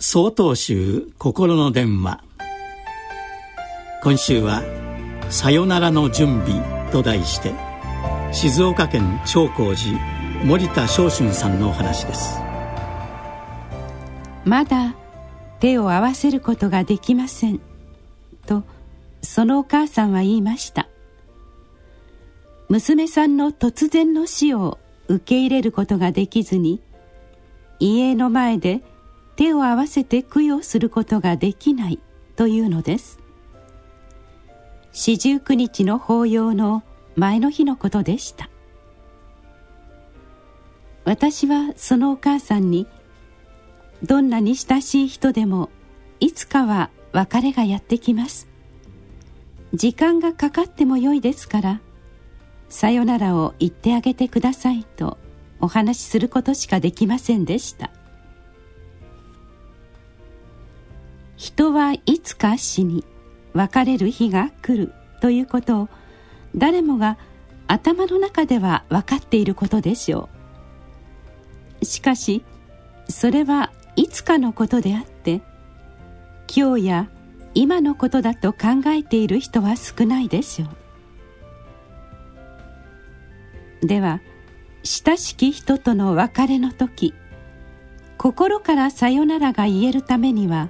総統集心の電話。今週は「さよならの準備」と題して静岡県長光寺森田昇春さんのお話です。まだ手を合わせることができません。とそのお母さんは言いました。娘さんの突然の死を受け入れることができずに遺影の前で手を合わせて供養することができないというのです。四十九日の法要の前の日のことでした。私はそのお母さんにどんなに親しい人でもいつかは別れがやってきます。時間がかかってもよいですからさよならを言ってあげてくださいとお話しすることしかできませんでした。人はいつか死に別れる日が来るということを誰もが頭の中では分かっていることでしょう。しかしそれはいつかのことであって今日や今のことだと考えている人は少ないでしょう。では親しき人との別れの時心からさよならが言えるためには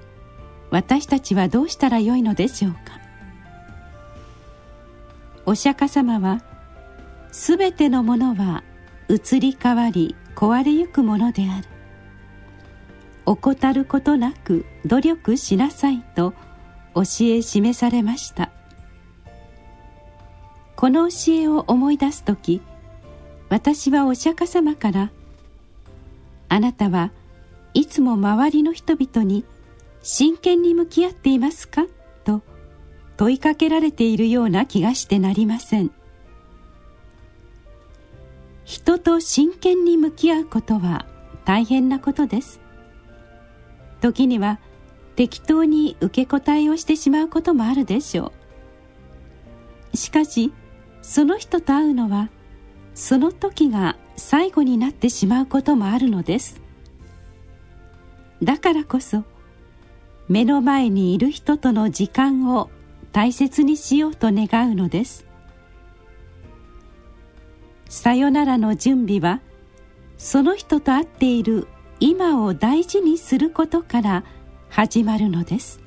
私たちはどうしたらよいのでしょうか？お釈迦様はすべてのものは移り変わり壊れゆくものである。怠ることなく努力しなさいと教え示されました。この教えを思い出す時私はお釈迦様から「あなたはいつも周りの人々に「真剣に向き合っていますか？と問いかけられているような気がしてなりません。人と真剣に向き合うことは大変なことです。時には適当に受け答えをしてしまうこともあるでしょう。しかしその人と会うのはその時が最後になってしまうこともあるのです。だからこそ目の前にいる人との時間を大切にしようと願うのです。さよならの準備はその人と会っている今を大事にすることから始まるのです。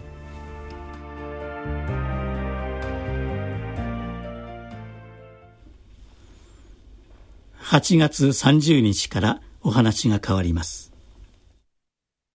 8月30日からお話が変わります。